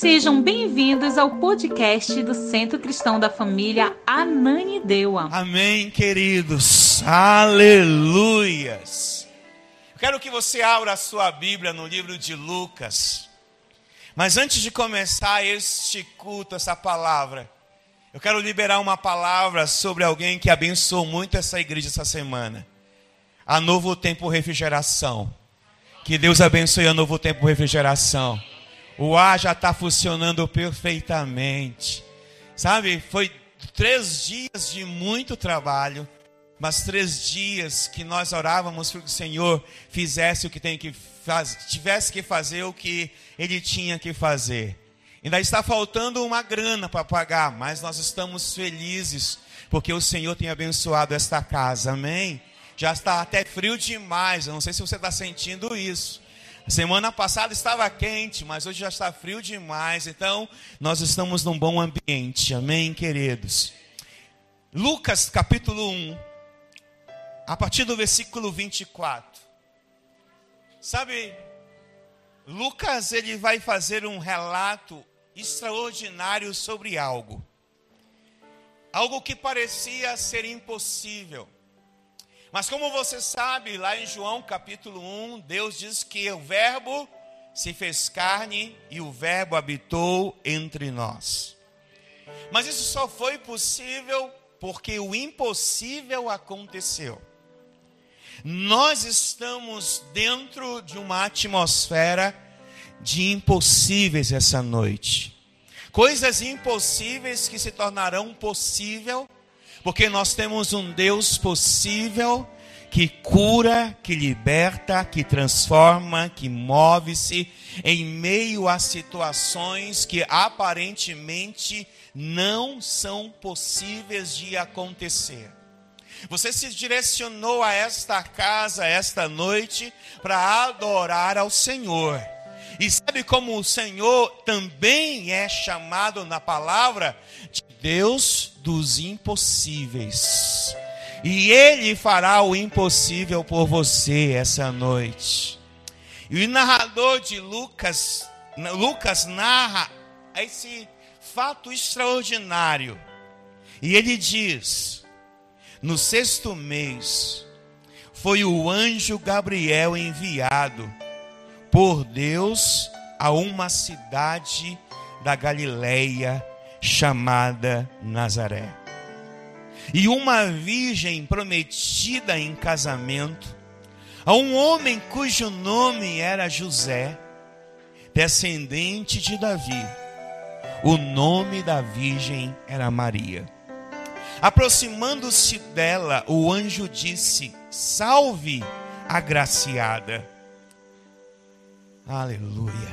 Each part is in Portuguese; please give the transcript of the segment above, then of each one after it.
Sejam bem-vindos ao podcast do Centro Cristão da Família Ananideua. Amém, queridos. Aleluias. Quero que você abra a sua Bíblia no livro de Lucas. Mas antes de começar este culto, essa palavra, eu quero liberar uma palavra sobre alguém que abençoou muito essa igreja essa semana. A Novo Tempo Refrigeração. Que Deus abençoe a Novo Tempo Refrigeração. O ar já está funcionando perfeitamente. Sabe, foi três dias de muito trabalho, mas três dias que nós orávamos para que o Senhor fizesse o que tem que fazer, tivesse que fazer o que Ele tinha que fazer. Ainda está faltando uma grana para pagar, mas nós estamos felizes porque o Senhor tem abençoado esta casa, amém? Já está até frio demais, eu não sei se você está sentindo isso. Semana passada estava quente, mas hoje já está frio demais. Então, nós estamos num bom ambiente. Amém, queridos? Lucas capítulo 1, a partir do versículo 24. Sabe, Lucas ele vai fazer um relato extraordinário sobre algo. Algo que parecia ser impossível mas como você sabe, lá em João capítulo 1, Deus diz que o Verbo se fez carne e o Verbo habitou entre nós. Mas isso só foi possível porque o impossível aconteceu. Nós estamos dentro de uma atmosfera de impossíveis essa noite. Coisas impossíveis que se tornarão possível porque nós temos um Deus possível que cura, que liberta, que transforma, que move-se em meio a situações que aparentemente não são possíveis de acontecer. Você se direcionou a esta casa esta noite para adorar ao Senhor. E sabe como o Senhor também é chamado na palavra de Deus dos impossíveis. E Ele fará o impossível por você essa noite. E o narrador de Lucas, Lucas narra esse fato extraordinário. E ele diz: no sexto mês, foi o anjo Gabriel enviado por Deus a uma cidade da Galileia chamada Nazaré. E uma virgem prometida em casamento a um homem cujo nome era José, descendente de Davi. O nome da virgem era Maria. Aproximando-se dela, o anjo disse: Salve, agraciada. Aleluia,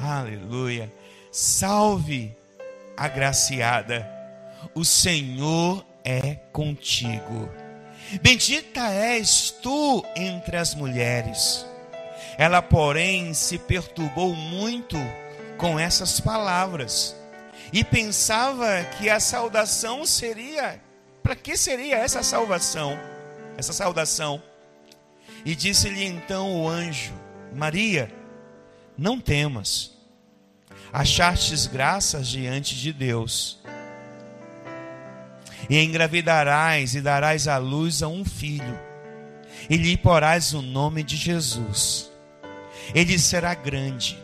aleluia. Salve, agraciada, o Senhor é contigo. Bendita és tu entre as mulheres. Ela, porém, se perturbou muito com essas palavras e pensava que a saudação seria para que seria essa salvação? Essa saudação. E disse-lhe então o anjo: Maria, não temas achartes graças diante de Deus. E engravidarás e darás à luz a um filho, e lhe porás o nome de Jesus. Ele será grande,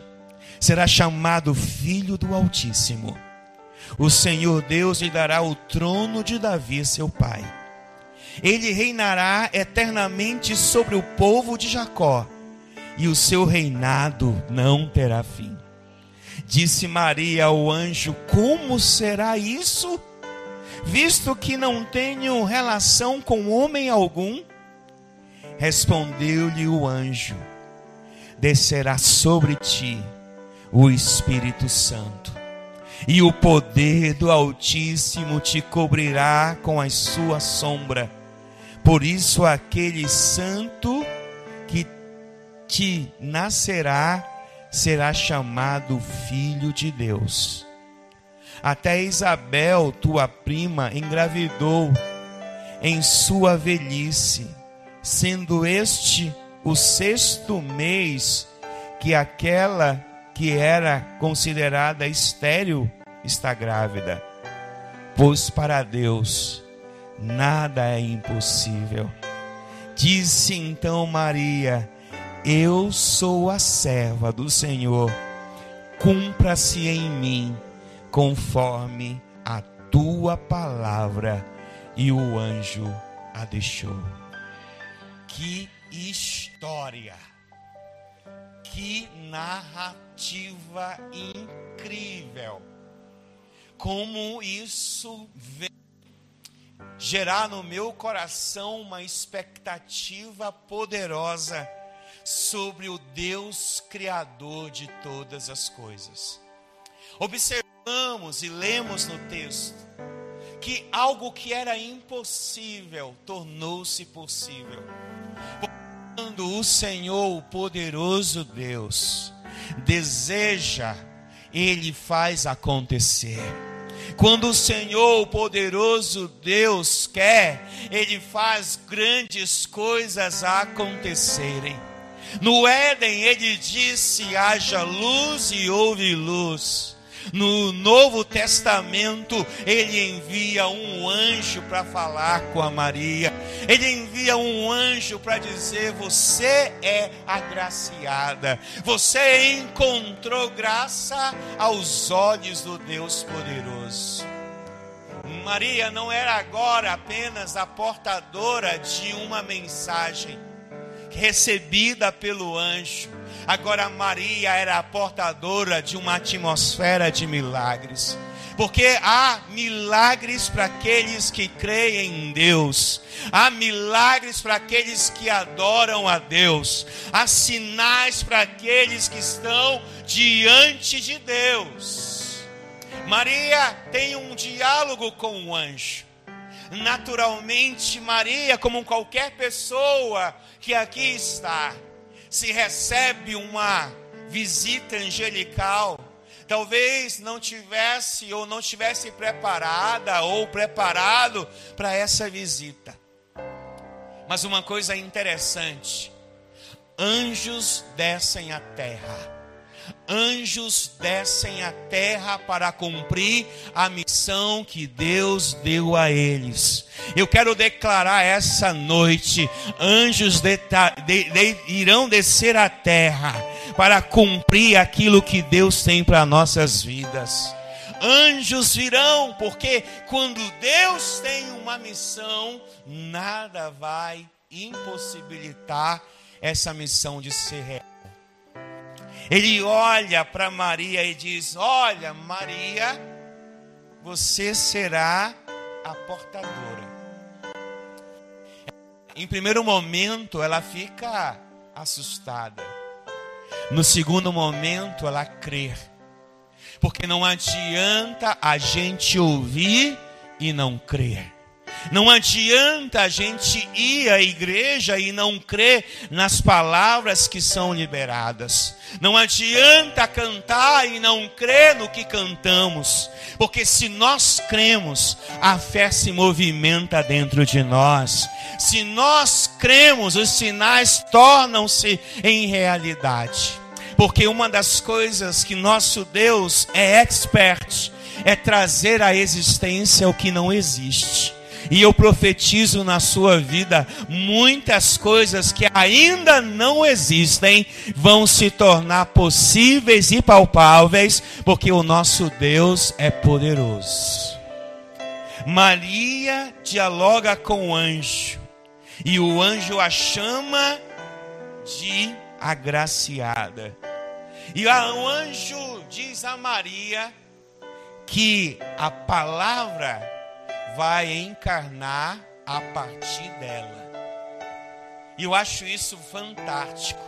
será chamado Filho do Altíssimo. O Senhor Deus lhe dará o trono de Davi, seu pai. Ele reinará eternamente sobre o povo de Jacó, e o seu reinado não terá fim. Disse Maria ao anjo: Como será isso? Visto que não tenho relação com homem algum. Respondeu-lhe o anjo: Descerá sobre ti o Espírito Santo, e o poder do Altíssimo te cobrirá com a sua sombra. Por isso, aquele santo que te nascerá será chamado filho de Deus. Até Isabel, tua prima, engravidou em sua velhice, sendo este o sexto mês que aquela que era considerada estéril, está grávida. Pois para Deus nada é impossível. Disse então Maria: Eu sou a serva do Senhor, cumpra-se em mim conforme a tua palavra. E o anjo a deixou. Que história! Que narrativa incrível! Como isso vem gerar no meu coração uma expectativa poderosa sobre o Deus Criador de todas as coisas. Observamos e lemos no texto que algo que era impossível tornou-se possível. Quando o Senhor, o poderoso Deus, deseja, ele faz acontecer. Quando o Senhor, o poderoso Deus, quer, Ele faz grandes coisas acontecerem. No Éden, Ele disse: haja luz e houve luz. No Novo Testamento, ele envia um anjo para falar com a Maria. Ele envia um anjo para dizer: Você é agraciada. Você encontrou graça aos olhos do Deus poderoso. Maria não era agora apenas a portadora de uma mensagem recebida pelo anjo Agora Maria era a portadora de uma atmosfera de milagres. Porque há milagres para aqueles que creem em Deus, há milagres para aqueles que adoram a Deus, há sinais para aqueles que estão diante de Deus. Maria tem um diálogo com o anjo. Naturalmente, Maria, como qualquer pessoa que aqui está, se recebe uma visita angelical, talvez não tivesse ou não tivesse preparada ou preparado para essa visita. Mas uma coisa interessante: anjos descem à terra anjos descem à terra para cumprir a missão que Deus deu a eles. Eu quero declarar essa noite: anjos de, de, de, irão descer à terra para cumprir aquilo que Deus tem para nossas vidas. Anjos virão, porque quando Deus tem uma missão, nada vai impossibilitar essa missão de ser real. Ele olha para Maria e diz: Olha, Maria, você será a portadora. Em primeiro momento, ela fica assustada. No segundo momento, ela crê. Porque não adianta a gente ouvir e não crer. Não adianta a gente ir à igreja e não crer nas palavras que são liberadas. Não adianta cantar e não crer no que cantamos. Porque se nós cremos, a fé se movimenta dentro de nós. Se nós cremos, os sinais tornam-se em realidade. Porque uma das coisas que nosso Deus é expert é trazer à existência o que não existe. E eu profetizo na sua vida muitas coisas que ainda não existem vão se tornar possíveis e palpáveis, porque o nosso Deus é poderoso. Maria dialoga com o anjo, e o anjo a chama de agraciada. E o anjo diz a Maria que a palavra vai encarnar a partir dela. E eu acho isso fantástico.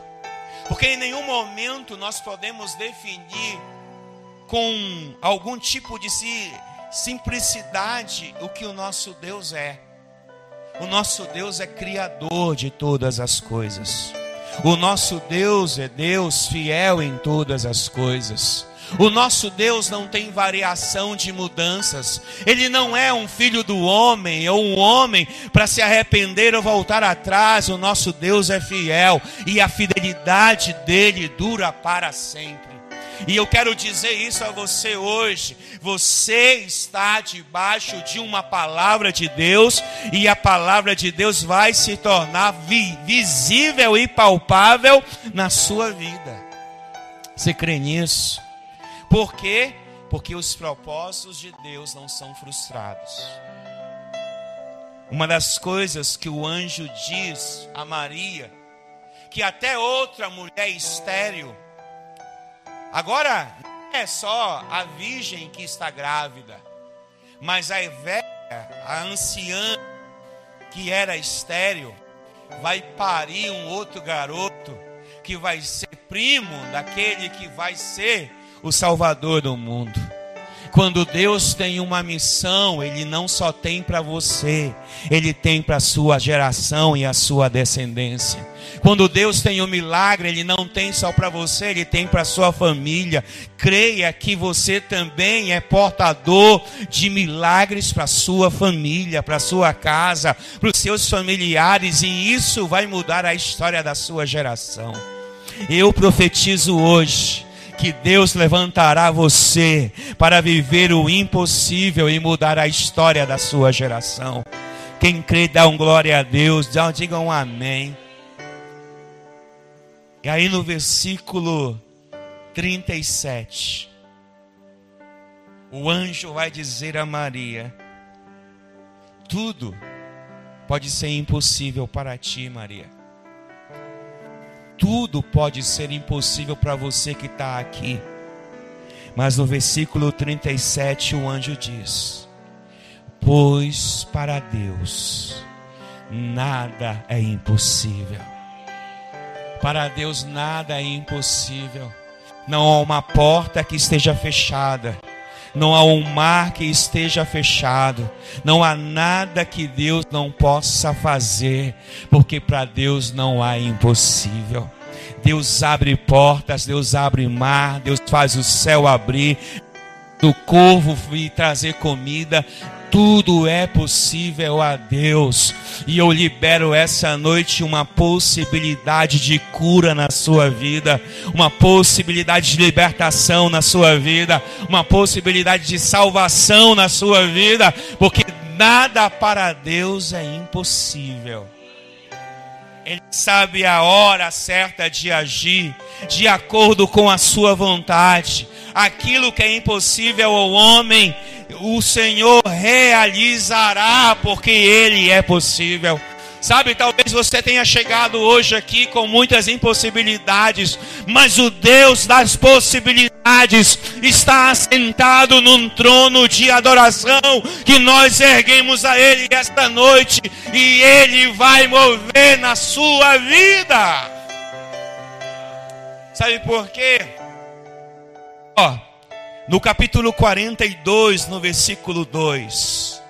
Porque em nenhum momento nós podemos definir com algum tipo de simplicidade o que o nosso Deus é. O nosso Deus é criador de todas as coisas. O nosso Deus é Deus fiel em todas as coisas. O nosso Deus não tem variação de mudanças. Ele não é um filho do homem ou um homem para se arrepender ou voltar atrás. O nosso Deus é fiel e a fidelidade dele dura para sempre. E eu quero dizer isso a você hoje. Você está debaixo de uma palavra de Deus e a palavra de Deus vai se tornar vi visível e palpável na sua vida. Você crê nisso? Por quê? Porque os propósitos de Deus não são frustrados. Uma das coisas que o anjo diz a Maria, que até outra mulher estéril, agora não é só a virgem que está grávida, mas a velha, a anciã que era estéril, vai parir um outro garoto que vai ser primo daquele que vai ser o Salvador do mundo. Quando Deus tem uma missão, Ele não só tem para você, Ele tem para a sua geração e a sua descendência. Quando Deus tem um milagre, Ele não tem só para você, Ele tem para a sua família. Creia que você também é portador de milagres para a sua família, para a sua casa, para os seus familiares, e isso vai mudar a história da sua geração. Eu profetizo hoje que Deus levantará você para viver o impossível e mudar a história da sua geração. Quem crê, dá um glória a Deus, diga um amém. E aí no versículo 37, o anjo vai dizer a Maria: Tudo pode ser impossível para ti, Maria tudo pode ser impossível para você que está aqui. Mas no versículo 37 o anjo diz: Pois para Deus nada é impossível. Para Deus nada é impossível. Não há uma porta que esteja fechada não há um mar que esteja fechado, não há nada que Deus não possa fazer, porque para Deus não há impossível. Deus abre portas, Deus abre mar, Deus faz o céu abrir, do corvo vir trazer comida, tudo é possível a Deus. E eu libero essa noite uma possibilidade de cura na sua vida, uma possibilidade de libertação na sua vida, uma possibilidade de salvação na sua vida, porque nada para Deus é impossível. Ele sabe a hora certa de agir, de acordo com a sua vontade. Aquilo que é impossível ao homem, o Senhor realizará, porque Ele é possível. Sabe, talvez você tenha chegado hoje aqui com muitas impossibilidades, mas o Deus das possibilidades está assentado num trono de adoração que nós erguemos a Ele esta noite e Ele vai mover na sua vida. Sabe por quê? Ó, no capítulo 42, no versículo 2.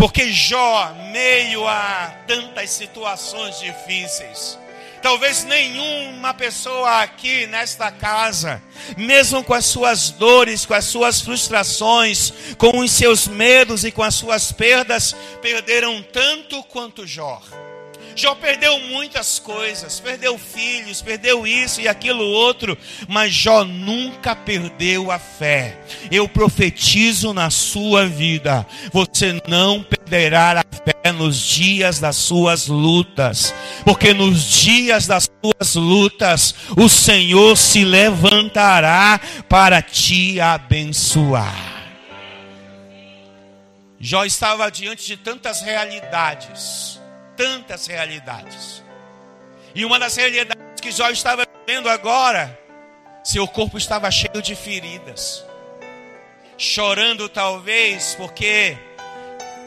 Porque Jó, meio a tantas situações difíceis, talvez nenhuma pessoa aqui nesta casa, mesmo com as suas dores, com as suas frustrações, com os seus medos e com as suas perdas, perderam tanto quanto Jó. Jó perdeu muitas coisas, perdeu filhos, perdeu isso e aquilo outro, mas Jó nunca perdeu a fé. Eu profetizo na sua vida, você não perderá a fé nos dias das suas lutas, porque nos dias das suas lutas o Senhor se levantará para te abençoar. Jó estava diante de tantas realidades tantas realidades. E uma das realidades que Jó estava vivendo agora, seu corpo estava cheio de feridas, chorando talvez porque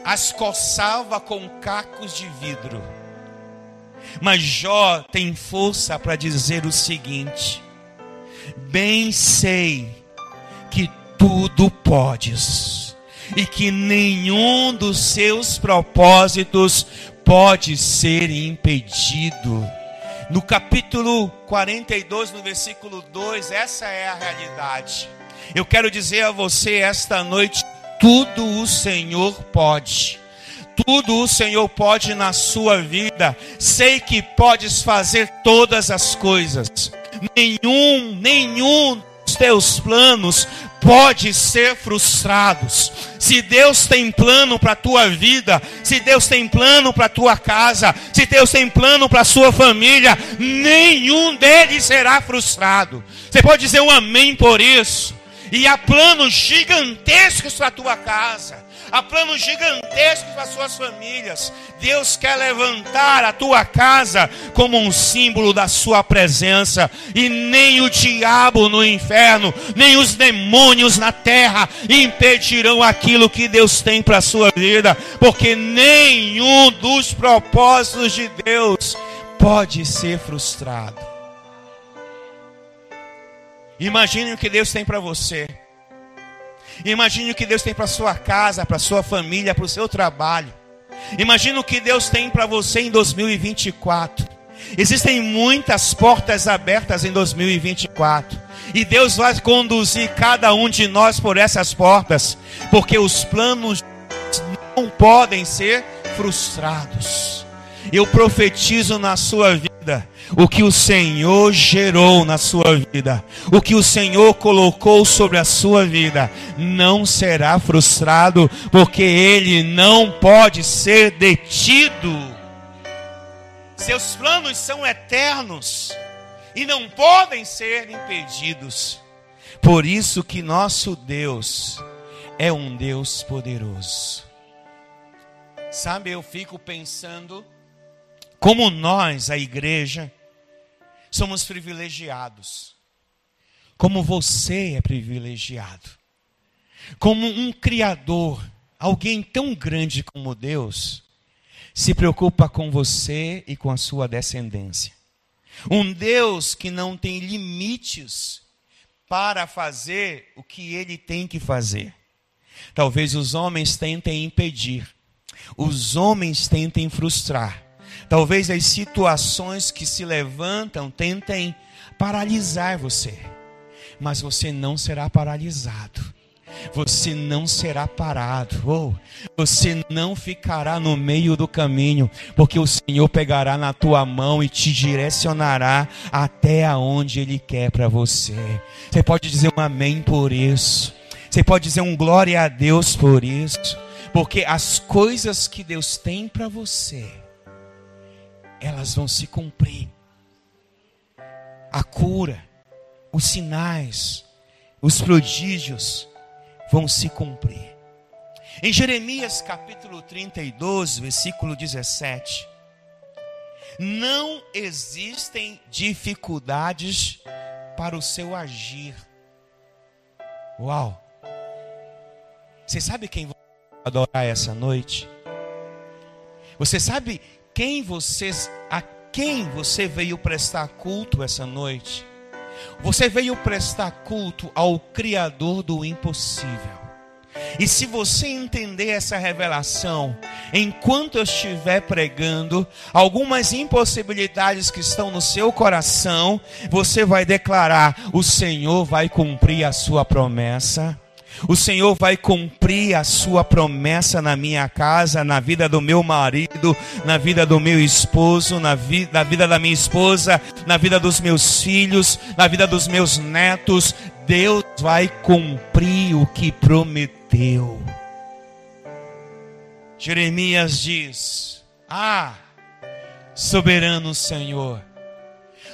as coçava com cacos de vidro. Mas Jó tem força para dizer o seguinte: Bem sei que tudo podes, e que nenhum dos seus propósitos pode ser impedido. No capítulo 42, no versículo 2, essa é a realidade. Eu quero dizer a você esta noite: tudo o Senhor pode. Tudo o Senhor pode na sua vida. Sei que podes fazer todas as coisas. Nenhum, nenhum os teus planos pode ser frustrados. Se Deus tem plano para a tua vida, se Deus tem plano para a tua casa, se Deus tem plano para a sua família, nenhum deles será frustrado. Você pode dizer um amém por isso? E há planos gigantescos para a tua casa. Há planos gigantescos para suas famílias. Deus quer levantar a tua casa como um símbolo da sua presença. E nem o diabo no inferno, nem os demônios na terra impedirão aquilo que Deus tem para a sua vida. Porque nenhum dos propósitos de Deus pode ser frustrado. Imagine o que Deus tem para você. Imagine o que Deus tem para sua casa, para sua família, para o seu trabalho. Imagine o que Deus tem para você em 2024. Existem muitas portas abertas em 2024. E Deus vai conduzir cada um de nós por essas portas, porque os planos não podem ser frustrados. Eu profetizo na sua vida o que o Senhor gerou na sua vida, o que o Senhor colocou sobre a sua vida, não será frustrado, porque ele não pode ser detido. Seus planos são eternos e não podem ser impedidos. Por isso que nosso Deus é um Deus poderoso. Sabe, eu fico pensando como nós, a igreja, somos privilegiados. Como você é privilegiado. Como um Criador, alguém tão grande como Deus, se preocupa com você e com a sua descendência. Um Deus que não tem limites para fazer o que ele tem que fazer. Talvez os homens tentem impedir, os homens tentem frustrar, Talvez as situações que se levantam tentem paralisar você, mas você não será paralisado. Você não será parado, ou você não ficará no meio do caminho, porque o Senhor pegará na tua mão e te direcionará até aonde Ele quer para você. Você pode dizer um amém por isso, você pode dizer um glória a Deus por isso, porque as coisas que Deus tem para você, elas vão se cumprir. A cura, os sinais, os prodígios vão se cumprir. Em Jeremias capítulo 32, versículo 17, não existem dificuldades para o seu agir. Uau! Você sabe quem vai adorar essa noite? Você sabe quem vocês, a quem você veio prestar culto essa noite? Você veio prestar culto ao Criador do impossível. E se você entender essa revelação, enquanto eu estiver pregando, algumas impossibilidades que estão no seu coração, você vai declarar: o Senhor vai cumprir a sua promessa. O Senhor vai cumprir a sua promessa na minha casa, na vida do meu marido, na vida do meu esposo, na, vi na vida da minha esposa, na vida dos meus filhos, na vida dos meus netos. Deus vai cumprir o que prometeu. Jeremias diz: Ah, soberano Senhor,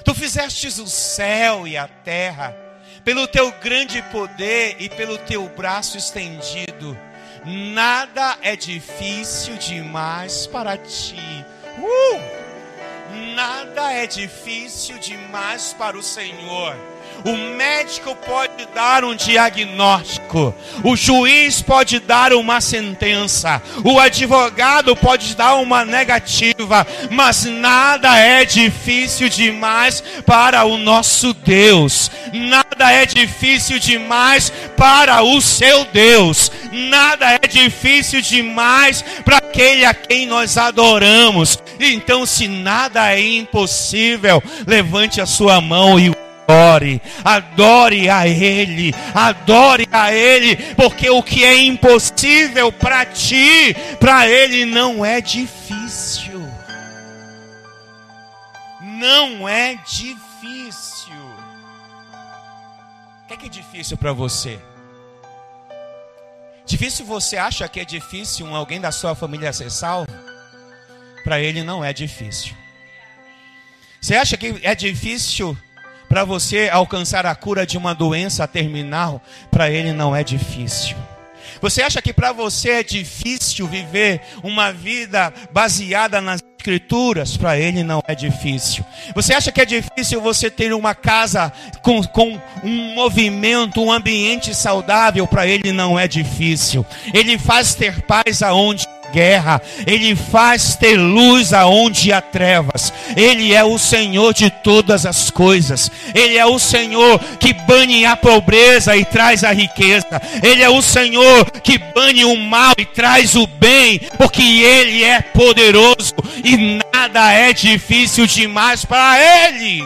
tu fizestes o céu e a terra pelo teu grande poder e pelo teu braço estendido. Nada é difícil demais para ti. Uh! Nada é difícil demais para o Senhor. O médico pode dar um diagnóstico, o juiz pode dar uma sentença, o advogado pode dar uma negativa, mas nada é difícil demais para o nosso Deus. Nada é difícil demais para o seu Deus. Nada é difícil demais para aquele a quem nós adoramos. Então, se nada é impossível, levante a sua mão e adore, adore a Ele, adore a Ele, porque o que é impossível para ti, para Ele não é difícil. Não é difícil. que é, que é difícil para você? Difícil você acha que é difícil um alguém da sua família ser salvo? Para ele não é difícil. Você acha que é difícil para você alcançar a cura de uma doença terminal? Para ele não é difícil. Você acha que para você é difícil viver uma vida baseada nas escrituras, para ele não é difícil. Você acha que é difícil você ter uma casa com, com um movimento, um ambiente saudável? Para ele não é difícil. Ele faz ter paz aonde guerra, Ele faz ter luz aonde há trevas, Ele é o Senhor de todas as coisas, Ele é o Senhor que bane a pobreza e traz a riqueza, Ele é o Senhor que bane o mal e traz o bem, porque Ele é poderoso e nada é difícil demais para Ele.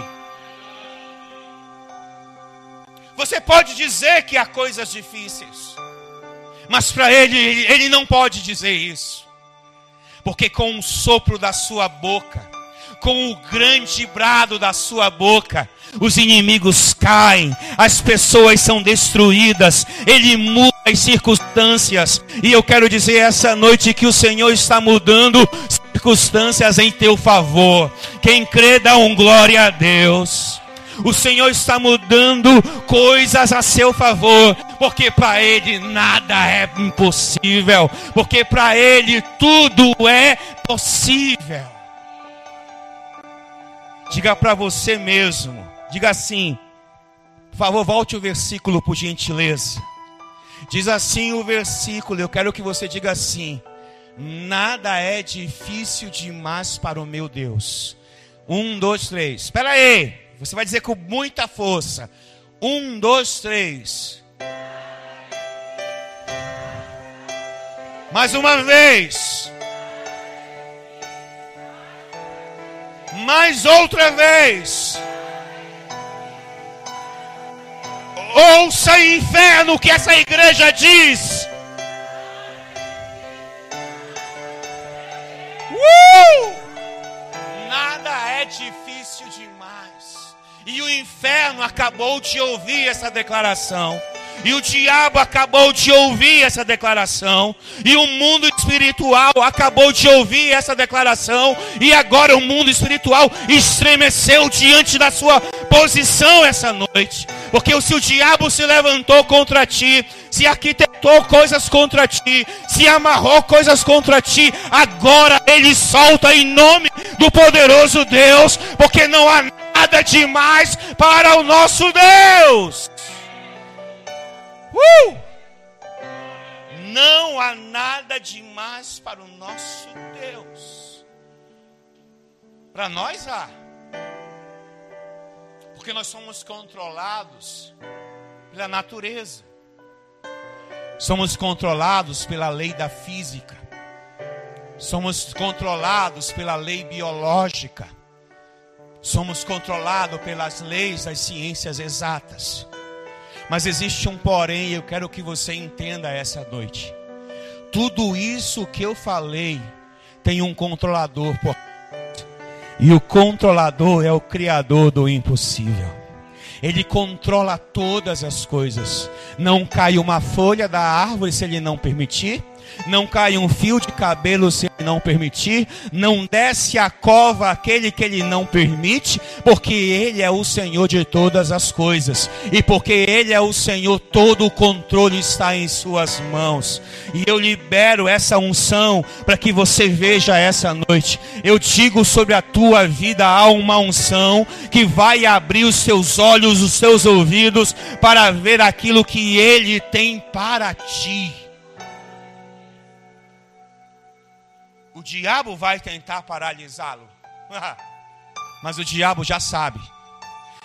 Você pode dizer que há coisas difíceis. Mas para ele, ele não pode dizer isso. Porque com o sopro da sua boca, com o grande brado da sua boca, os inimigos caem, as pessoas são destruídas, ele muda as circunstâncias. E eu quero dizer essa noite que o Senhor está mudando circunstâncias em teu favor. Quem crê, dá um glória a Deus. O Senhor está mudando coisas a seu favor, porque para Ele nada é impossível, porque para Ele tudo é possível. Diga para você mesmo, diga assim, por favor, volte o versículo por gentileza. Diz assim o versículo, eu quero que você diga assim: Nada é difícil demais para o meu Deus. Um, dois, três. Espera aí. Você vai dizer com muita força. Um, dois, três. Mais uma vez. Mais outra vez. Ouça inferno o que essa igreja diz. Uh! Nada é difícil demais. E o inferno acabou de ouvir essa declaração. E o diabo acabou de ouvir essa declaração. E o mundo espiritual acabou de ouvir essa declaração. E agora o mundo espiritual estremeceu diante da sua posição essa noite. Porque se o diabo se levantou contra ti, se arquitetou coisas contra ti, se amarrou coisas contra ti, agora ele solta em nome do poderoso Deus. Porque não há nada demais para o nosso Deus. Uh! Não há nada demais para o nosso Deus. Para nós há. Porque nós somos controlados pela natureza. Somos controlados pela lei da física. Somos controlados pela lei biológica. Somos controlados pelas leis das ciências exatas. Mas existe um porém, eu quero que você entenda essa noite. Tudo isso que eu falei tem um controlador e o controlador é o criador do impossível. Ele controla todas as coisas. Não cai uma folha da árvore se ele não permitir não cai um fio de cabelo se ele não permitir, não desce a cova aquele que ele não permite, porque ele é o Senhor de todas as coisas, e porque ele é o Senhor, todo o controle está em suas mãos. E eu libero essa unção para que você veja essa noite. Eu digo sobre a tua vida há uma unção que vai abrir os seus olhos, os seus ouvidos para ver aquilo que ele tem para ti. Diabo vai tentar paralisá-lo. Mas o diabo já sabe.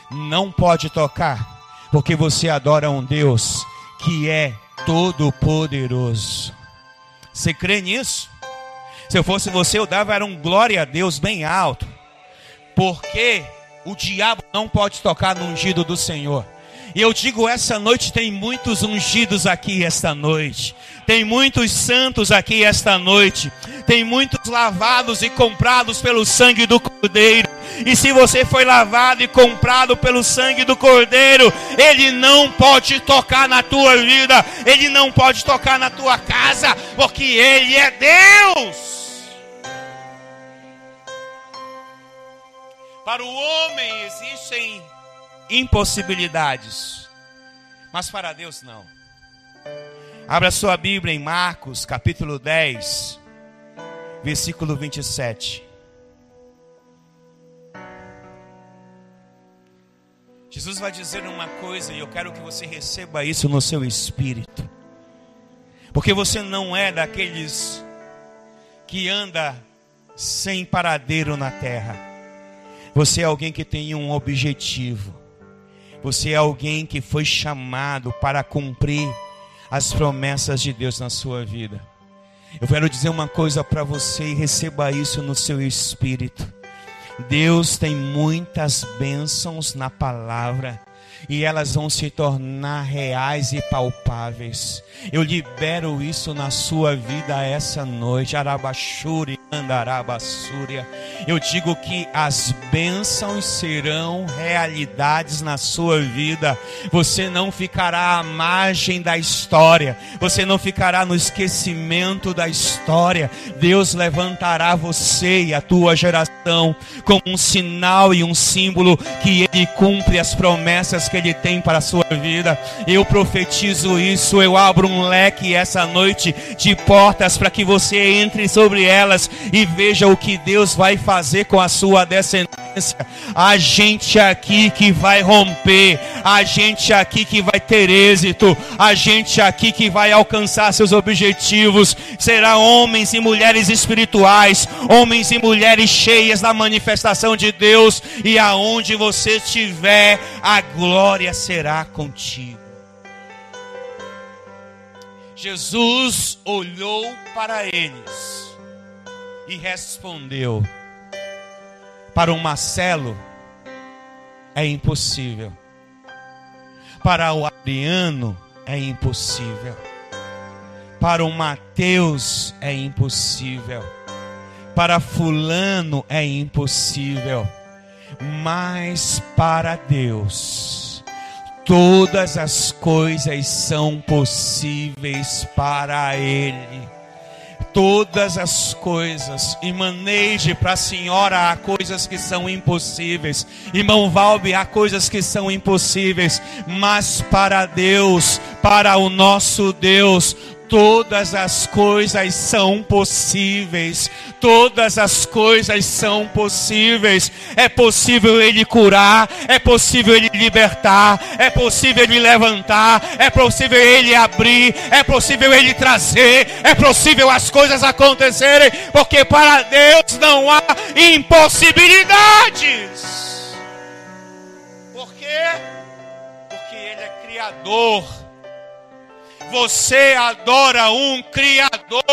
Não pode tocar, porque você adora um Deus que é todo poderoso. Você crê nisso? Se eu fosse você, eu dava era um glória a Deus bem alto. Porque o diabo não pode tocar no ungido do Senhor. E eu digo, essa noite tem muitos ungidos aqui esta noite. Tem muitos santos aqui esta noite. Tem muitos lavados e comprados pelo sangue do Cordeiro. E se você foi lavado e comprado pelo sangue do Cordeiro, Ele não pode tocar na tua vida, Ele não pode tocar na tua casa, porque Ele é Deus. Para o homem existem impossibilidades, mas para Deus não. Abra sua Bíblia em Marcos, capítulo 10, versículo 27. Jesus vai dizer uma coisa e eu quero que você receba isso no seu espírito. Porque você não é daqueles que anda sem paradeiro na terra. Você é alguém que tem um objetivo. Você é alguém que foi chamado para cumprir as promessas de Deus na sua vida. Eu quero dizer uma coisa para você e receba isso no seu espírito. Deus tem muitas bênçãos na palavra e elas vão se tornar reais e palpáveis. Eu libero isso na sua vida essa noite. Arabashuri andarabassúria. Eu digo que as bênçãos serão realidades na sua vida. Você não ficará à margem da história. Você não ficará no esquecimento da história. Deus levantará você e a tua geração como um sinal e um símbolo que ele cumpre as promessas que ele tem para a sua vida. Eu profetizo isso, eu abro um leque essa noite de portas para que você entre sobre elas e veja o que Deus vai fazer com a sua descendência. A gente aqui que vai romper, a gente aqui que vai ter êxito, a gente aqui que vai alcançar seus objetivos, será homens e mulheres espirituais, homens e mulheres cheias da manifestação de Deus, e aonde você estiver, a glória será contigo. Jesus olhou para eles e respondeu: Para o Marcelo é impossível, para o Adriano é impossível, para o Mateus é impossível, para Fulano é impossível, mas para Deus todas as coisas são possíveis para Ele. Todas as coisas, e maneje para a senhora há coisas que são impossíveis, irmão Valbe, há coisas que são impossíveis, mas para Deus, para o nosso Deus, todas as coisas são possíveis. Todas as coisas são possíveis. É possível Ele curar, é possível Ele libertar, é possível Ele levantar, é possível Ele abrir, é possível Ele trazer, é possível as coisas acontecerem, porque para Deus não há impossibilidades. Por quê? Porque Ele é Criador você adora um Criador.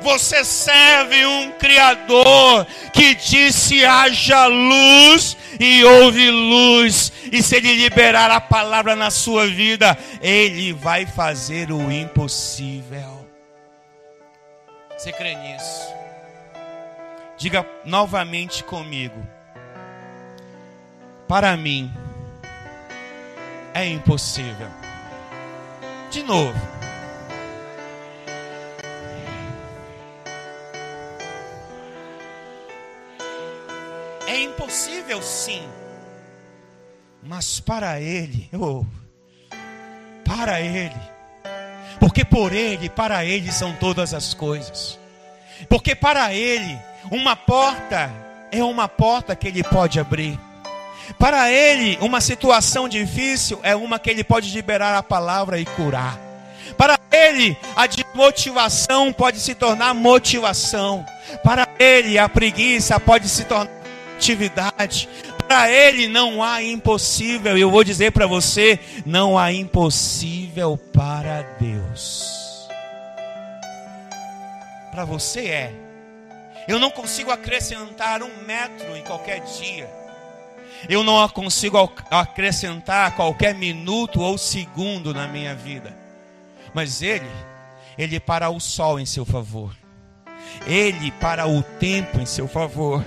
Você serve um Criador que disse: haja luz e houve luz. E se Ele liberar a palavra na sua vida, Ele vai fazer o impossível. Você crê nisso? Diga novamente comigo. Para mim, é impossível de novo. É impossível, sim. Mas para Ele, oh, para Ele, porque por Ele, para Ele são todas as coisas. Porque para Ele, uma porta é uma porta que Ele pode abrir. Para ele, uma situação difícil é uma que ele pode liberar a palavra e curar. Para ele, a desmotivação pode se tornar motivação. Para ele, a preguiça pode se tornar atividade. Para ele não há impossível. Eu vou dizer para você, não há impossível para Deus. Para você é. Eu não consigo acrescentar um metro em qualquer dia. Eu não consigo acrescentar qualquer minuto ou segundo na minha vida. Mas Ele, Ele para o sol em seu favor. Ele para o tempo em seu favor.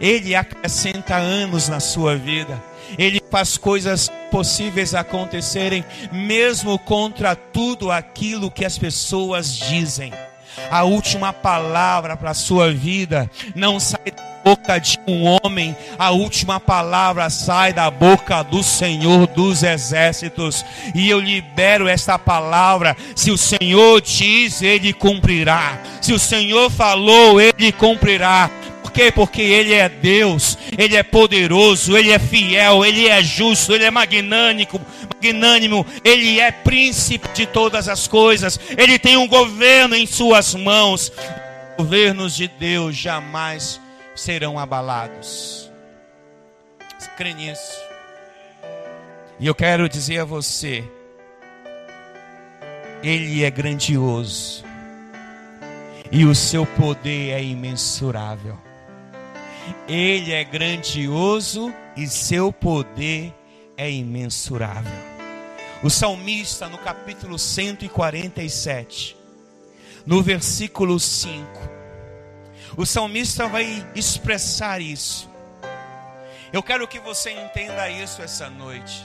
Ele acrescenta anos na sua vida. Ele faz coisas possíveis acontecerem, mesmo contra tudo aquilo que as pessoas dizem. A última palavra para a sua vida não sai boca de um homem, a última palavra sai da boca do Senhor dos exércitos. E eu libero esta palavra. Se o Senhor diz, ele cumprirá. Se o Senhor falou, ele cumprirá quê? Porque Ele é Deus, Ele é poderoso, Ele é fiel, Ele é justo, Ele é magnânimo, magnânimo, Ele é príncipe de todas as coisas, Ele tem um governo em Suas mãos. Os governos de Deus jamais serão abalados. Crê nisso? E eu quero dizer a você, Ele é grandioso e o seu poder é imensurável. Ele é grandioso e seu poder é imensurável. O salmista, no capítulo 147, no versículo 5, o salmista vai expressar isso. Eu quero que você entenda isso essa noite.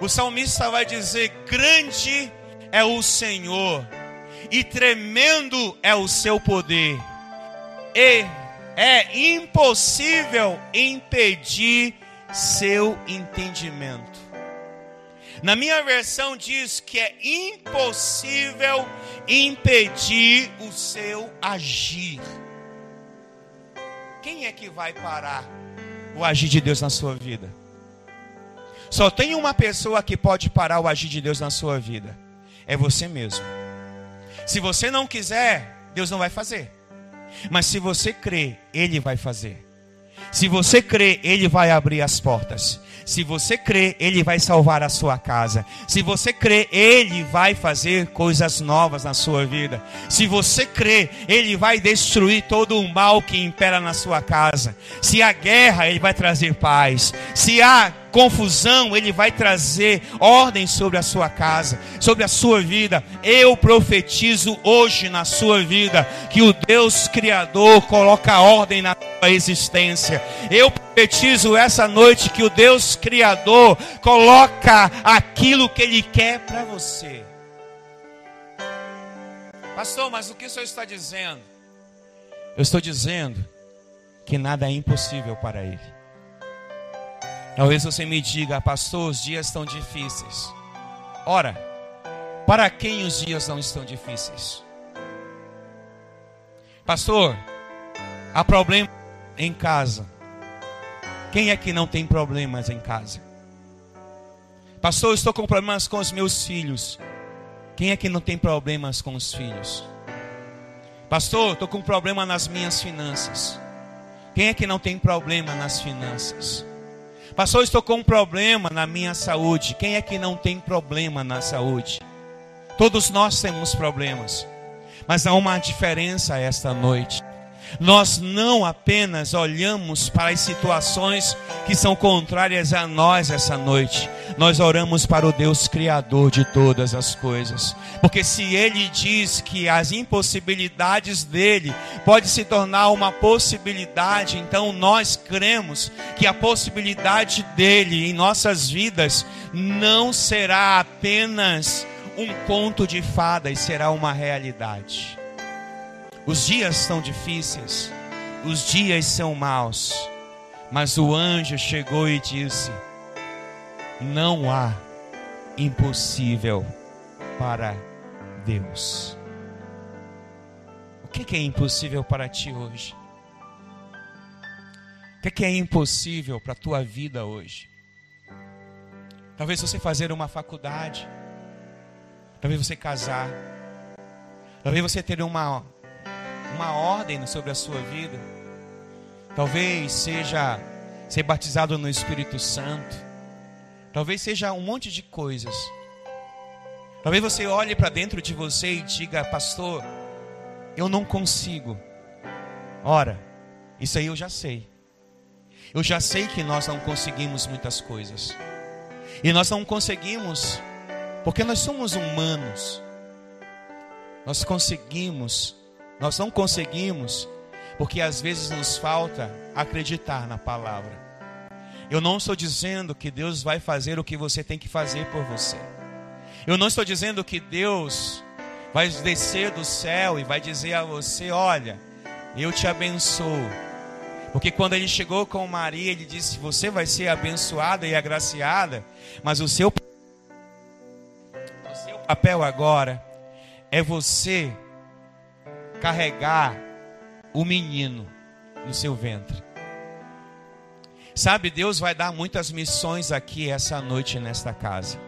O salmista vai dizer: Grande é o Senhor, e tremendo é o seu poder, e é impossível impedir seu entendimento. Na minha versão diz que é impossível impedir o seu agir. Quem é que vai parar o agir de Deus na sua vida? Só tem uma pessoa que pode parar o agir de Deus na sua vida. É você mesmo. Se você não quiser, Deus não vai fazer. Mas se você crê, Ele vai fazer. Se você crê, Ele vai abrir as portas. Se você crê, Ele vai salvar a sua casa. Se você crê, Ele vai fazer coisas novas na sua vida. Se você crê, Ele vai destruir todo o mal que impera na sua casa. Se há guerra, Ele vai trazer paz. Se há confusão, Ele vai trazer ordem sobre a sua casa, sobre a sua vida. Eu profetizo hoje na sua vida que o Deus Criador coloca ordem na sua existência. Eu profetizo essa noite que o Deus Criador coloca aquilo que Ele quer para você. Pastor, mas o que o senhor está dizendo? Eu estou dizendo que nada é impossível para Ele. Talvez você me diga, pastor, os dias estão difíceis. Ora, para quem os dias não estão difíceis? Pastor, há problema em casa. Quem é que não tem problemas em casa? Pastor, estou com problemas com os meus filhos. Quem é que não tem problemas com os filhos? Pastor, estou com problema nas minhas finanças. Quem é que não tem problema nas finanças? Pastor, estou com um problema na minha saúde. Quem é que não tem problema na saúde? Todos nós temos problemas. Mas há uma diferença esta noite. Nós não apenas olhamos para as situações que são contrárias a nós essa noite, nós oramos para o Deus Criador de todas as coisas. Porque se Ele diz que as impossibilidades dele pode se tornar uma possibilidade, então nós cremos que a possibilidade dele em nossas vidas não será apenas um conto de fadas, será uma realidade. Os dias são difíceis, os dias são maus, mas o anjo chegou e disse: Não há impossível para Deus. O que é impossível para ti hoje? O que é impossível para a tua vida hoje? Talvez você fazer uma faculdade, talvez você casar, talvez você ter uma uma ordem sobre a sua vida. Talvez seja ser batizado no Espírito Santo. Talvez seja um monte de coisas. Talvez você olhe para dentro de você e diga, pastor, eu não consigo. Ora, isso aí eu já sei. Eu já sei que nós não conseguimos muitas coisas. E nós não conseguimos porque nós somos humanos. Nós conseguimos nós não conseguimos, Porque às vezes nos falta acreditar na palavra. Eu não estou dizendo que Deus vai fazer o que você tem que fazer por você. Eu não estou dizendo que Deus vai descer do céu e vai dizer a você: Olha, eu te abençoo. Porque quando ele chegou com Maria, ele disse: Você vai ser abençoada e agraciada, mas o seu, o seu papel agora é você carregar o menino no seu ventre. Sabe, Deus vai dar muitas missões aqui essa noite nesta casa.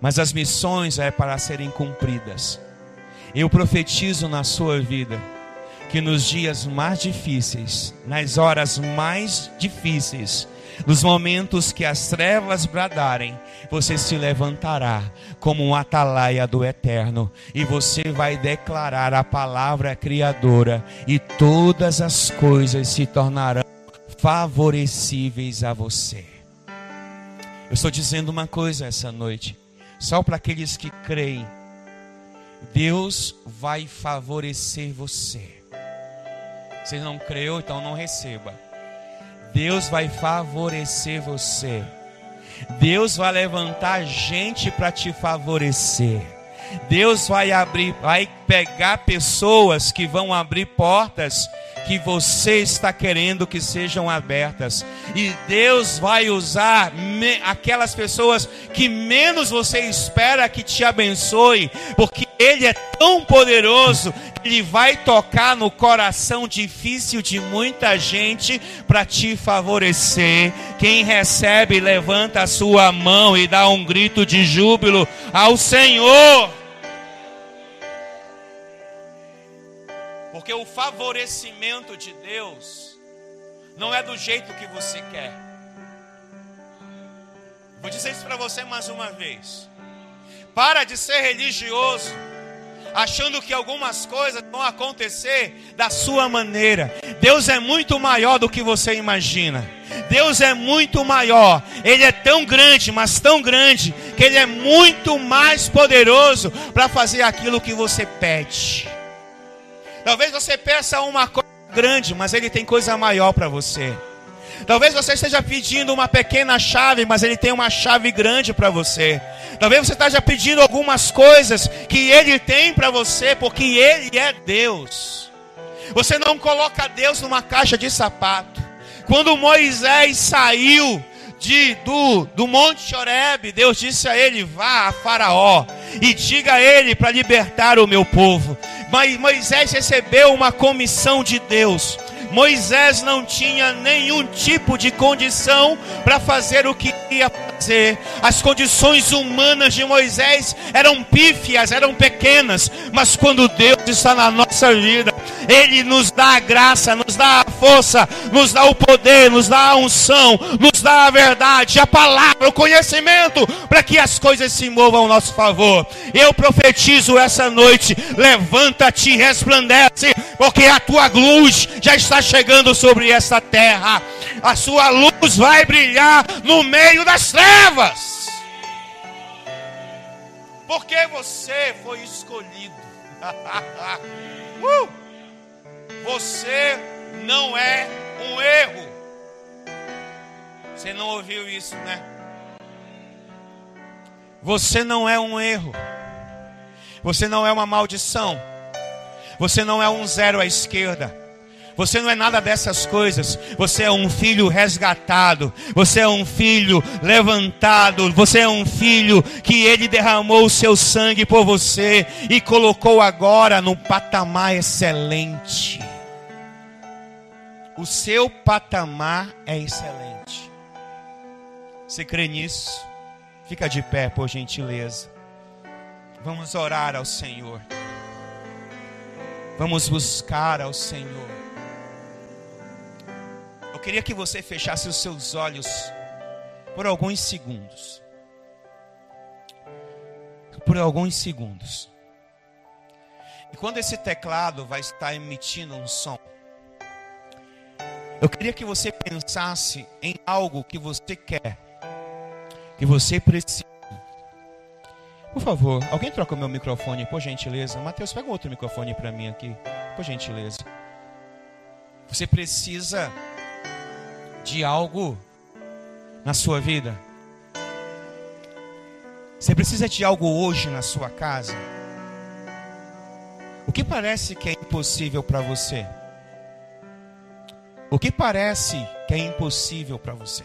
Mas as missões é para serem cumpridas. Eu profetizo na sua vida que nos dias mais difíceis, nas horas mais difíceis, nos momentos que as trevas bradarem, você se levantará como um atalaia do eterno e você vai declarar a palavra criadora e todas as coisas se tornarão favorecíveis a você. Eu estou dizendo uma coisa essa noite, só para aqueles que creem. Deus vai favorecer você. Você não creu, então não receba. Deus vai favorecer você. Deus vai levantar gente para te favorecer. Deus vai abrir, vai pegar pessoas que vão abrir portas que você está querendo que sejam abertas. E Deus vai usar aquelas pessoas que menos você espera que te abençoe, porque Ele é tão poderoso que Ele vai tocar no coração difícil de muita gente para te favorecer. Quem recebe, levanta a sua mão e dá um grito de júbilo ao Senhor. Porque o favorecimento de Deus não é do jeito que você quer. Vou dizer isso para você mais uma vez. Para de ser religioso, achando que algumas coisas vão acontecer da sua maneira. Deus é muito maior do que você imagina. Deus é muito maior. Ele é tão grande, mas tão grande, que Ele é muito mais poderoso para fazer aquilo que você pede. Talvez você peça uma coisa grande, mas Ele tem coisa maior para você. Talvez você esteja pedindo uma pequena chave, mas Ele tem uma chave grande para você. Talvez você esteja pedindo algumas coisas que Ele tem para você, porque Ele é Deus. Você não coloca Deus numa caixa de sapato. Quando Moisés saiu de, do, do Monte Chorebe, Deus disse a ele: Vá a Faraó e diga a ele para libertar o meu povo. Mas Moisés recebeu uma comissão de Deus. Moisés não tinha nenhum tipo de condição para fazer o que ia fazer. As condições humanas de Moisés eram pífias, eram pequenas, mas quando Deus está na nossa vida, Ele nos dá a graça, nos dá a força, nos dá o poder, nos dá a unção, nos dá a verdade, a palavra, o conhecimento, para que as coisas se movam ao nosso favor. Eu profetizo essa noite: levanta-te e resplandece, porque a tua luz já está chegando sobre esta terra. A sua luz vai brilhar no meio das trevas. Porque você foi escolhido. uh! Você não é um erro. Você não ouviu isso, né? Você não é um erro. Você não é uma maldição. Você não é um zero à esquerda. Você não é nada dessas coisas. Você é um filho resgatado. Você é um filho levantado. Você é um filho que ele derramou o seu sangue por você e colocou agora no patamar excelente. O seu patamar é excelente. Você crê nisso? Fica de pé, por gentileza. Vamos orar ao Senhor. Vamos buscar ao Senhor. Eu queria que você fechasse os seus olhos por alguns segundos. Por alguns segundos. E quando esse teclado vai estar emitindo um som, eu queria que você pensasse em algo que você quer, que você precisa. Por favor, alguém troca o meu microfone, por gentileza. Mateus, pega outro microfone para mim aqui, por gentileza. Você precisa de algo na sua vida. Você precisa de algo hoje na sua casa. O que parece que é impossível para você? O que parece que é impossível para você?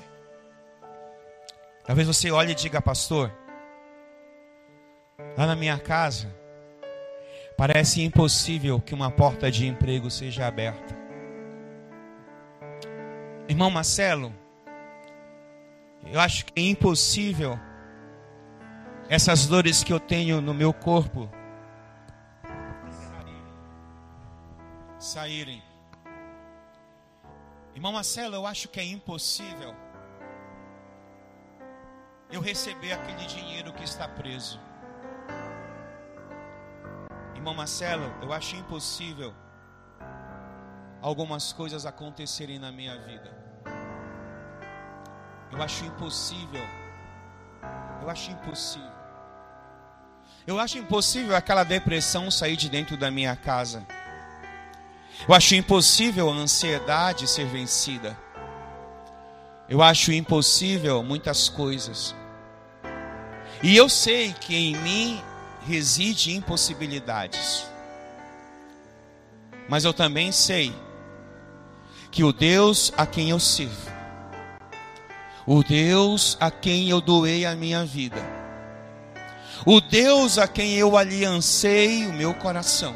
Talvez você olhe e diga, pastor, lá na minha casa, parece impossível que uma porta de emprego seja aberta. Irmão Marcelo, eu acho que é impossível essas dores que eu tenho no meu corpo saírem. Irmão Marcelo, eu acho que é impossível eu receber aquele dinheiro que está preso. Irmão Marcelo, eu acho impossível algumas coisas acontecerem na minha vida. Eu acho impossível. Eu acho impossível. Eu acho impossível aquela depressão sair de dentro da minha casa. Eu acho impossível a ansiedade ser vencida. Eu acho impossível muitas coisas. E eu sei que em mim reside impossibilidades. Mas eu também sei que o Deus a quem eu sirvo, o Deus a quem eu doei a minha vida, o Deus a quem eu aliancei o meu coração,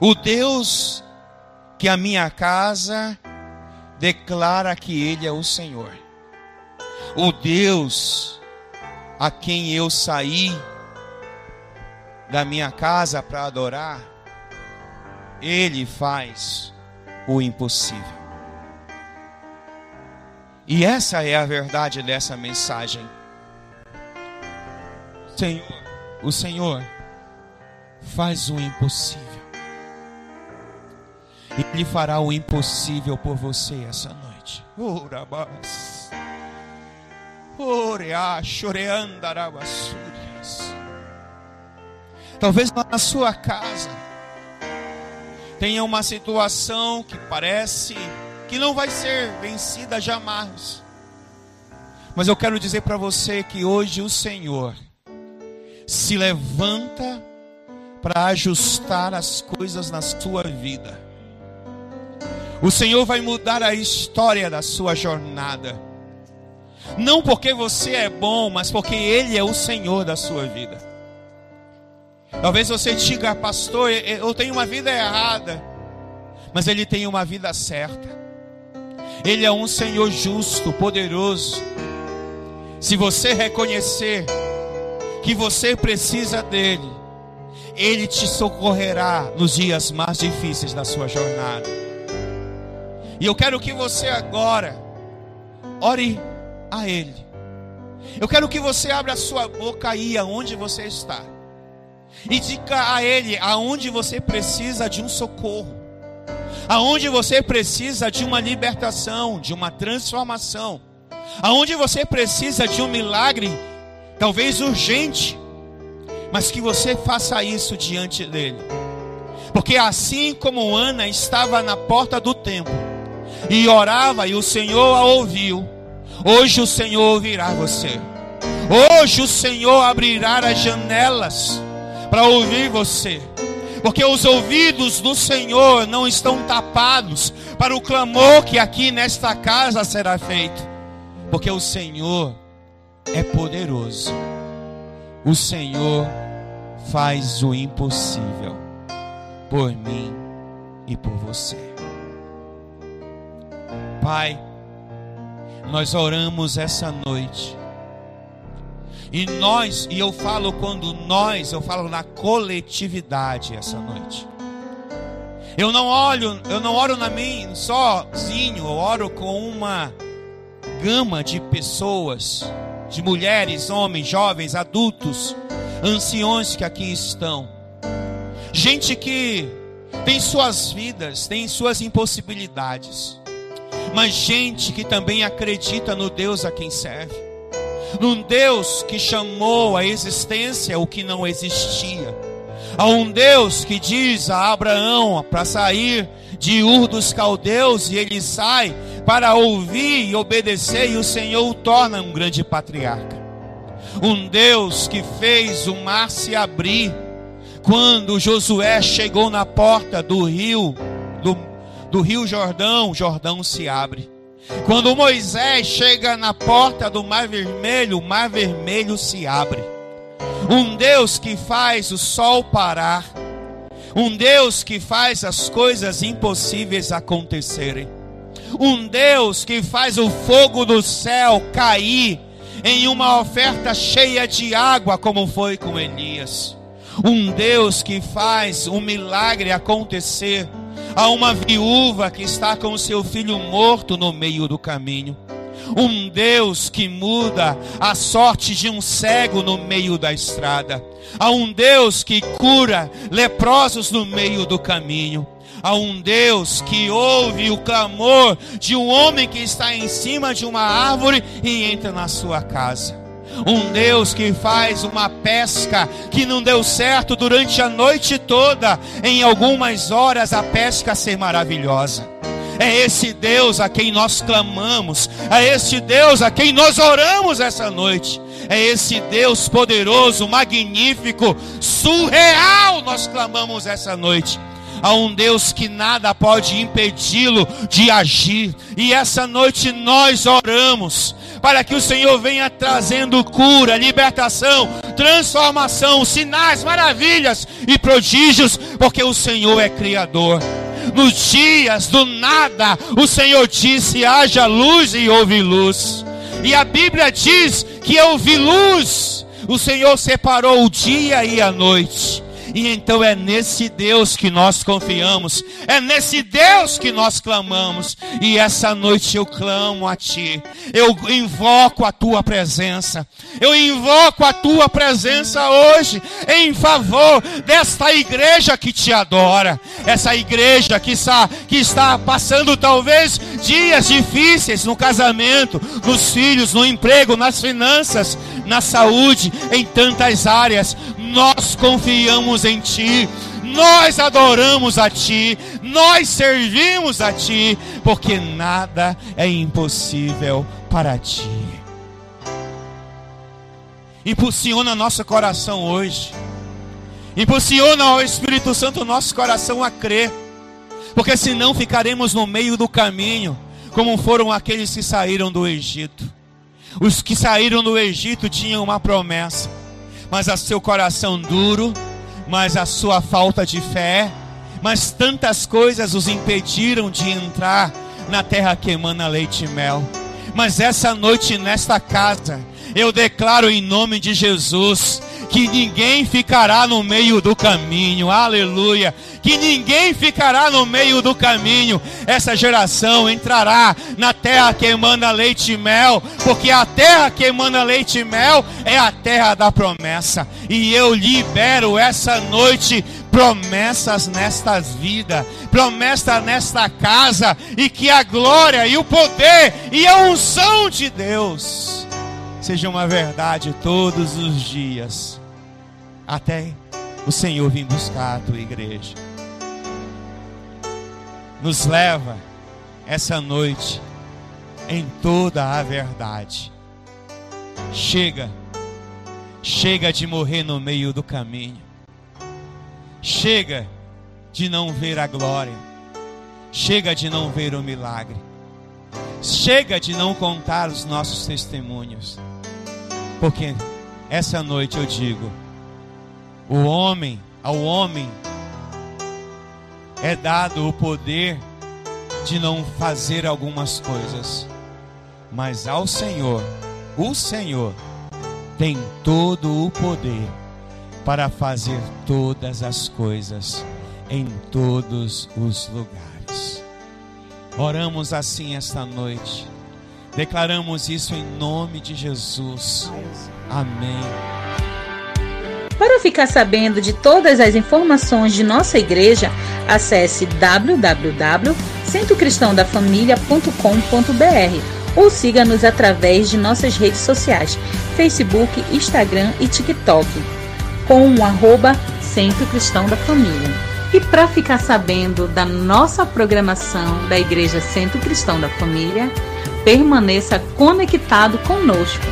o Deus que a minha casa declara que Ele é o Senhor. O Deus a quem eu saí da minha casa para adorar, Ele faz o impossível. E essa é a verdade dessa mensagem. Senhor, o Senhor faz o impossível. Ele fará o impossível por você essa noite. Orabas. Oreá. Talvez na sua casa tenha uma situação que parece que não vai ser vencida jamais. Mas eu quero dizer para você que hoje o Senhor se levanta para ajustar as coisas na sua vida. O Senhor vai mudar a história da sua jornada. Não porque você é bom, mas porque Ele é o Senhor da sua vida. Talvez você diga, pastor, eu tenho uma vida errada, mas Ele tem uma vida certa. Ele é um Senhor justo, poderoso. Se você reconhecer que você precisa dele, ele te socorrerá nos dias mais difíceis da sua jornada. E eu quero que você agora ore a Ele. Eu quero que você abra a sua boca aí aonde você está. E diga a Ele aonde você precisa de um socorro. Aonde você precisa de uma libertação, de uma transformação. Aonde você precisa de um milagre, talvez urgente. Mas que você faça isso diante dele. Porque assim como Ana estava na porta do templo, e orava e o Senhor a ouviu. Hoje o Senhor ouvirá você. Hoje o Senhor abrirá as janelas para ouvir você. Porque os ouvidos do Senhor não estão tapados para o clamor que aqui nesta casa será feito. Porque o Senhor é poderoso. O Senhor faz o impossível por mim e por você. Pai, nós oramos essa noite. E nós, e eu falo quando nós, eu falo na coletividade essa noite. Eu não olho, eu não oro na mim sozinho, eu oro com uma gama de pessoas, de mulheres, homens, jovens, adultos, anciões que aqui estão. Gente que tem suas vidas, tem suas impossibilidades mas gente que também acredita no Deus a quem serve, num Deus que chamou à existência o que não existia, a um Deus que diz a Abraão para sair de Ur dos Caldeus e ele sai para ouvir e obedecer, e o Senhor o torna um grande patriarca. Um Deus que fez o mar se abrir quando Josué chegou na porta do rio, do, do rio Jordão, Jordão se abre. Quando Moisés chega na porta do Mar Vermelho, o Mar Vermelho se abre. Um Deus que faz o sol parar. Um Deus que faz as coisas impossíveis acontecerem. Um Deus que faz o fogo do céu cair em uma oferta cheia de água, como foi com Elias. Um Deus que faz um milagre acontecer a uma viúva que está com seu filho morto no meio do caminho. Um Deus que muda a sorte de um cego no meio da estrada. A um Deus que cura leprosos no meio do caminho. A um Deus que ouve o clamor de um homem que está em cima de uma árvore e entra na sua casa um Deus que faz uma pesca que não deu certo durante a noite toda, em algumas horas a pesca ser maravilhosa. É esse Deus a quem nós clamamos, é esse Deus a quem nós oramos essa noite. É esse Deus poderoso, magnífico, surreal, nós clamamos essa noite a um Deus que nada pode impedi-lo de agir. E essa noite nós oramos para que o Senhor venha trazendo cura, libertação, transformação, sinais, maravilhas e prodígios, porque o Senhor é Criador. Nos dias do nada, o Senhor disse: haja luz e houve luz. E a Bíblia diz que vi luz. O Senhor separou o dia e a noite. E então é nesse Deus que nós confiamos, é nesse Deus que nós clamamos. E essa noite eu clamo a Ti, eu invoco a Tua presença, eu invoco a Tua presença hoje em favor desta igreja que te adora, essa igreja que está, que está passando talvez dias difíceis no casamento, nos filhos, no emprego, nas finanças, na saúde, em tantas áreas nós confiamos em Ti, nós adoramos a Ti, nós servimos a Ti, porque nada é impossível para Ti. Impulsiona nosso coração hoje, impulsiona o Espírito Santo nosso coração a crer, porque senão ficaremos no meio do caminho, como foram aqueles que saíram do Egito. Os que saíram do Egito tinham uma promessa mas a seu coração duro, mas a sua falta de fé, mas tantas coisas os impediram de entrar na terra que emana leite e mel. Mas essa noite nesta casa, eu declaro em nome de Jesus que ninguém ficará no meio do caminho, aleluia. Que ninguém ficará no meio do caminho. Essa geração entrará na terra que emana leite e mel, porque a terra que emana leite e mel é a terra da promessa. E eu libero essa noite promessas nesta vida, promessa nesta casa, e que a glória e o poder e a unção de Deus seja uma verdade todos os dias, até o Senhor vir buscar a tua igreja. Nos leva essa noite em toda a verdade. Chega, chega de morrer no meio do caminho. Chega de não ver a glória. Chega de não ver o milagre. Chega de não contar os nossos testemunhos. Porque essa noite eu digo: o homem, ao homem, é dado o poder de não fazer algumas coisas, mas ao Senhor, o Senhor, tem todo o poder para fazer todas as coisas em todos os lugares. Oramos assim esta noite Declaramos isso em nome de Jesus. Amém. Para ficar sabendo de todas as informações de nossa igreja, acesse www.centrocristãodafamilia.com.br ou siga-nos através de nossas redes sociais, Facebook, Instagram e TikTok, com o arroba Centro Cristão da Família. E para ficar sabendo da nossa programação da Igreja Centro Cristão da Família, permaneça conectado conosco.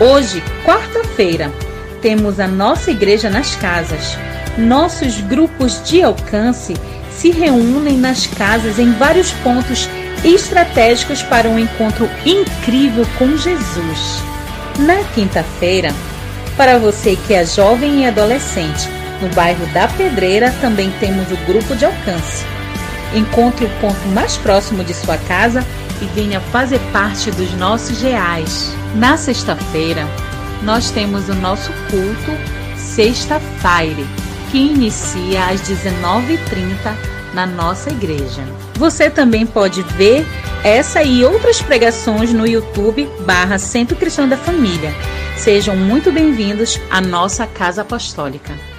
Hoje, quarta-feira, temos a nossa igreja nas casas. Nossos grupos de alcance se reúnem nas casas em vários pontos estratégicos para um encontro incrível com Jesus. Na quinta-feira, para você que é jovem e adolescente, no bairro da Pedreira também temos o grupo de alcance. Encontre o ponto mais próximo de sua casa e venha fazer parte dos nossos reais. Na sexta-feira, nós temos o nosso culto Sexta Fire, que inicia às 19h30 na nossa igreja. Você também pode ver essa e outras pregações no YouTube barra Centro Cristão da Família. Sejam muito bem-vindos à nossa Casa Apostólica.